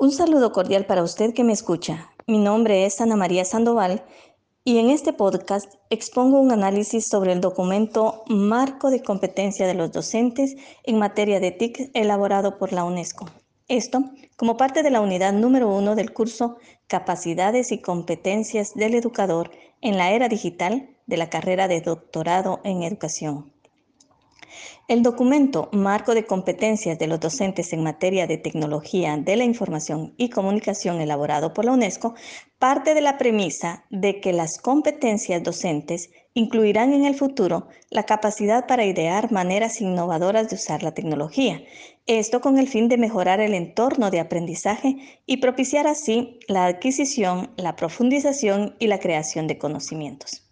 Un saludo cordial para usted que me escucha. Mi nombre es Ana María Sandoval y en este podcast expongo un análisis sobre el documento Marco de competencia de los docentes en materia de TIC elaborado por la UNESCO. Esto como parte de la unidad número uno del curso Capacidades y competencias del educador en la era digital de la carrera de doctorado en educación. El documento Marco de competencias de los docentes en materia de tecnología de la información y comunicación elaborado por la UNESCO parte de la premisa de que las competencias docentes incluirán en el futuro la capacidad para idear maneras innovadoras de usar la tecnología, esto con el fin de mejorar el entorno de aprendizaje y propiciar así la adquisición, la profundización y la creación de conocimientos.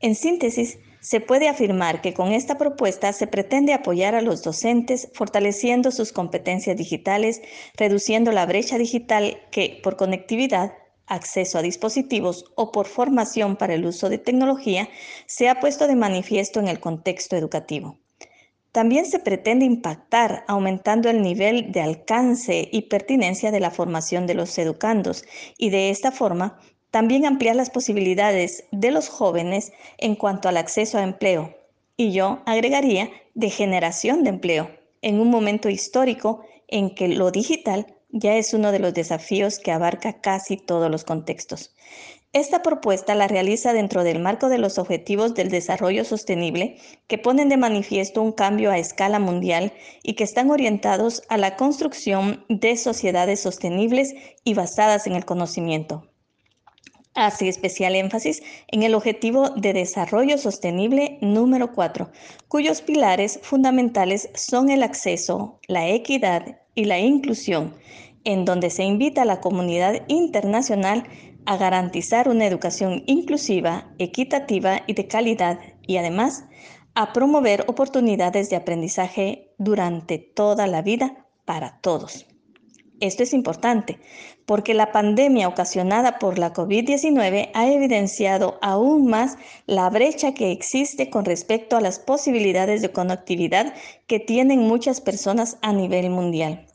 En síntesis, se puede afirmar que con esta propuesta se pretende apoyar a los docentes fortaleciendo sus competencias digitales, reduciendo la brecha digital que por conectividad, acceso a dispositivos o por formación para el uso de tecnología se ha puesto de manifiesto en el contexto educativo. También se pretende impactar aumentando el nivel de alcance y pertinencia de la formación de los educandos y de esta forma también ampliar las posibilidades de los jóvenes en cuanto al acceso a empleo. Y yo agregaría de generación de empleo, en un momento histórico en que lo digital ya es uno de los desafíos que abarca casi todos los contextos. Esta propuesta la realiza dentro del marco de los Objetivos del Desarrollo Sostenible que ponen de manifiesto un cambio a escala mundial y que están orientados a la construcción de sociedades sostenibles y basadas en el conocimiento, Hace especial énfasis en el Objetivo de Desarrollo Sostenible número 4, cuyos pilares fundamentales son el acceso, la equidad y la inclusión, en donde se invita a la comunidad internacional a garantizar una educación inclusiva, equitativa y de calidad y además a promover oportunidades de aprendizaje durante toda la vida para todos. Esto es importante porque la pandemia ocasionada por la COVID-19 ha evidenciado aún más la brecha que existe con respecto a las posibilidades de conectividad que tienen muchas personas a nivel mundial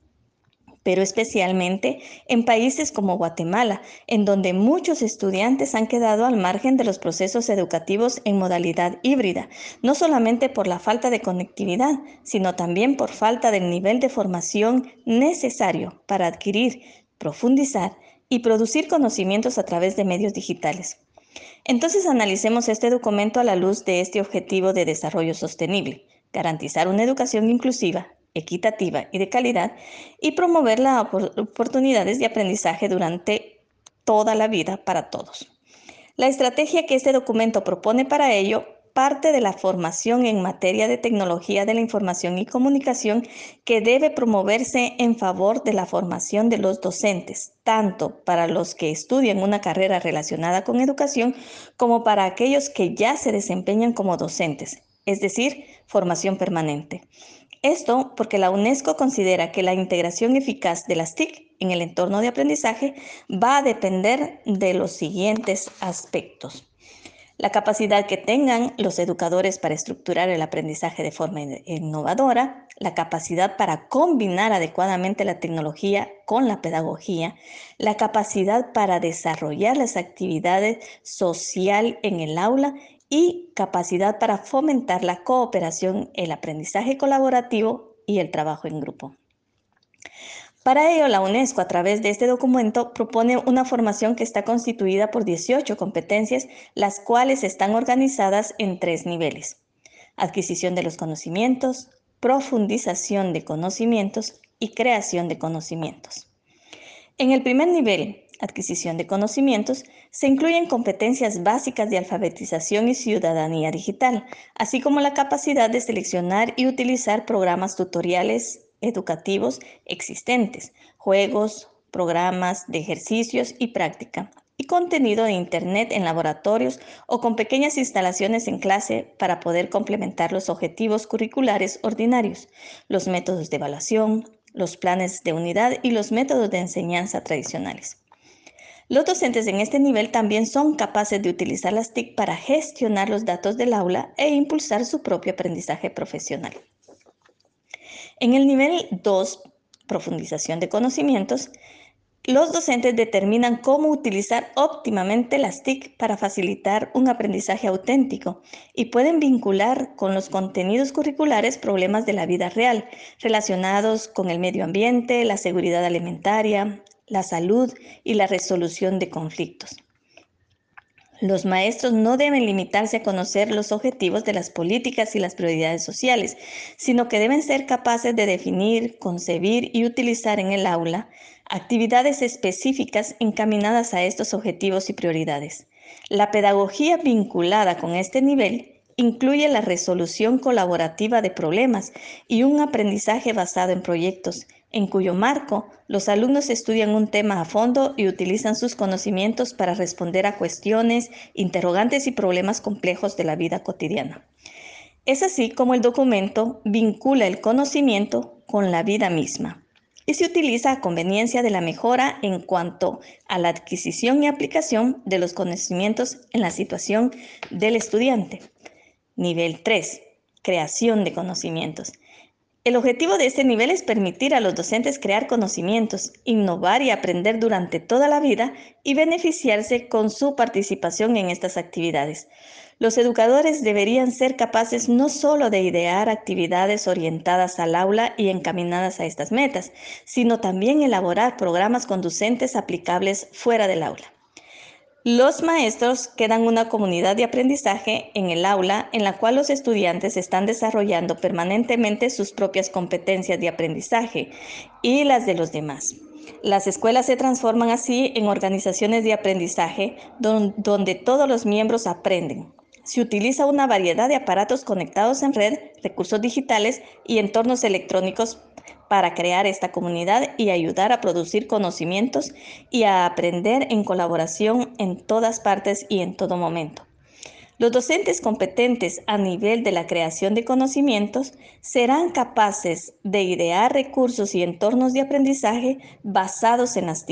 pero especialmente en países como Guatemala, en donde muchos estudiantes han quedado al margen de los procesos educativos en modalidad híbrida, no solamente por la falta de conectividad, sino también por falta del nivel de formación necesario para adquirir, profundizar y producir conocimientos a través de medios digitales. Entonces analicemos este documento a la luz de este objetivo de desarrollo sostenible, garantizar una educación inclusiva, equitativa y de calidad y promover las oportunidades de aprendizaje durante toda la vida para todos. La estrategia que este documento propone para ello parte de la formación en materia de tecnología de la información y comunicación que debe promoverse en favor de la formación de los docentes, tanto para los que estudian una carrera relacionada con educación como para aquellos que ya se desempeñan como docentes, es decir, formación permanente. Esto porque la UNESCO considera que la integración eficaz de las TIC en el entorno de aprendizaje va a depender de los siguientes aspectos. La capacidad que tengan los educadores para estructurar el aprendizaje de forma innovadora, la capacidad para combinar adecuadamente la tecnología con la pedagogía, la capacidad para desarrollar las actividades social en el aula y capacidad para fomentar la cooperación, el aprendizaje colaborativo y el trabajo en grupo. Para ello, la UNESCO, a través de este documento, propone una formación que está constituida por 18 competencias, las cuales están organizadas en tres niveles. Adquisición de los conocimientos, profundización de conocimientos y creación de conocimientos. En el primer nivel, adquisición de conocimientos, se incluyen competencias básicas de alfabetización y ciudadanía digital, así como la capacidad de seleccionar y utilizar programas tutoriales educativos existentes, juegos, programas de ejercicios y práctica, y contenido de Internet en laboratorios o con pequeñas instalaciones en clase para poder complementar los objetivos curriculares ordinarios, los métodos de evaluación, los planes de unidad y los métodos de enseñanza tradicionales. Los docentes en este nivel también son capaces de utilizar las TIC para gestionar los datos del aula e impulsar su propio aprendizaje profesional. En el nivel 2, profundización de conocimientos, los docentes determinan cómo utilizar óptimamente las TIC para facilitar un aprendizaje auténtico y pueden vincular con los contenidos curriculares problemas de la vida real relacionados con el medio ambiente, la seguridad alimentaria, la salud y la resolución de conflictos. Los maestros no deben limitarse a conocer los objetivos de las políticas y las prioridades sociales, sino que deben ser capaces de definir, concebir y utilizar en el aula actividades específicas encaminadas a estos objetivos y prioridades. La pedagogía vinculada con este nivel incluye la resolución colaborativa de problemas y un aprendizaje basado en proyectos, en cuyo marco los alumnos estudian un tema a fondo y utilizan sus conocimientos para responder a cuestiones, interrogantes y problemas complejos de la vida cotidiana. Es así como el documento vincula el conocimiento con la vida misma y se utiliza a conveniencia de la mejora en cuanto a la adquisición y aplicación de los conocimientos en la situación del estudiante. Nivel 3. Creación de conocimientos. El objetivo de este nivel es permitir a los docentes crear conocimientos, innovar y aprender durante toda la vida y beneficiarse con su participación en estas actividades. Los educadores deberían ser capaces no solo de idear actividades orientadas al aula y encaminadas a estas metas, sino también elaborar programas conducentes aplicables fuera del aula. Los maestros quedan una comunidad de aprendizaje en el aula en la cual los estudiantes están desarrollando permanentemente sus propias competencias de aprendizaje y las de los demás. Las escuelas se transforman así en organizaciones de aprendizaje donde todos los miembros aprenden. Se utiliza una variedad de aparatos conectados en red, recursos digitales y entornos electrónicos para crear esta comunidad y ayudar a producir conocimientos y a aprender en colaboración en todas partes y en todo momento. Los docentes competentes a nivel de la creación de conocimientos serán capaces de idear recursos y entornos de aprendizaje basados en las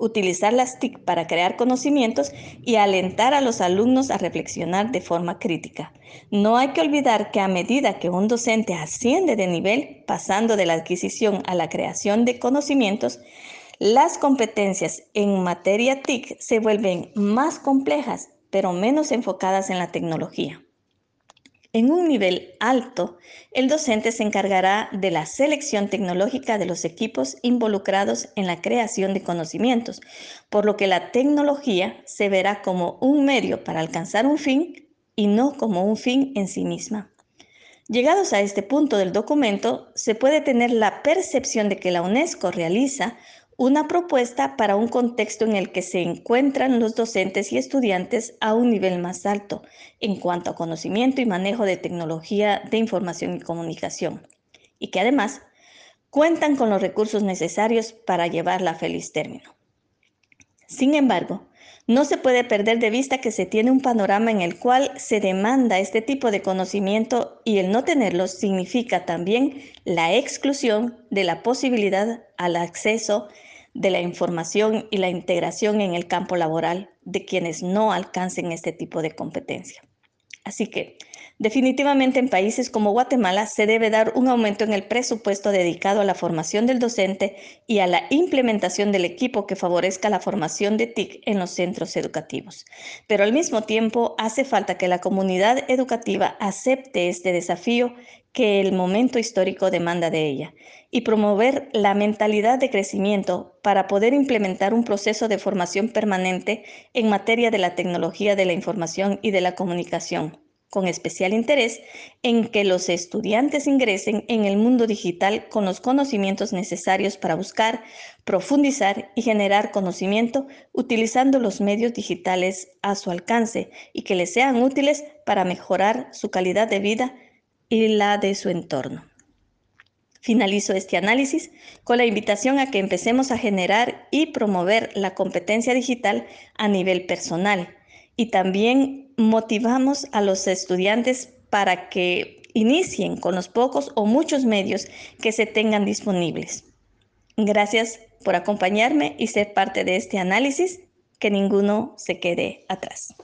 utilizar las TIC para crear conocimientos y alentar a los alumnos a reflexionar de forma crítica. No hay que olvidar que a medida que un docente asciende de nivel, pasando de la adquisición a la creación de conocimientos, las competencias en materia TIC se vuelven más complejas, pero menos enfocadas en la tecnología. En un nivel alto, el docente se encargará de la selección tecnológica de los equipos involucrados en la creación de conocimientos, por lo que la tecnología se verá como un medio para alcanzar un fin y no como un fin en sí misma. Llegados a este punto del documento, se puede tener la percepción de que la UNESCO realiza una propuesta para un contexto en el que se encuentran los docentes y estudiantes a un nivel más alto en cuanto a conocimiento y manejo de tecnología de información y comunicación, y que además cuentan con los recursos necesarios para llevarla a feliz término. Sin embargo, no se puede perder de vista que se tiene un panorama en el cual se demanda este tipo de conocimiento y el no tenerlo significa también la exclusión de la posibilidad al acceso de la información y la integración en el campo laboral de quienes no alcancen este tipo de competencia. Así que definitivamente en países como Guatemala se debe dar un aumento en el presupuesto dedicado a la formación del docente y a la implementación del equipo que favorezca la formación de TIC en los centros educativos. Pero al mismo tiempo hace falta que la comunidad educativa acepte este desafío que el momento histórico demanda de ella y promover la mentalidad de crecimiento para poder implementar un proceso de formación permanente en materia de la tecnología de la información y de la comunicación, con especial interés en que los estudiantes ingresen en el mundo digital con los conocimientos necesarios para buscar, profundizar y generar conocimiento utilizando los medios digitales a su alcance y que les sean útiles para mejorar su calidad de vida y la de su entorno. Finalizo este análisis con la invitación a que empecemos a generar y promover la competencia digital a nivel personal y también motivamos a los estudiantes para que inicien con los pocos o muchos medios que se tengan disponibles. Gracias por acompañarme y ser parte de este análisis, que ninguno se quede atrás.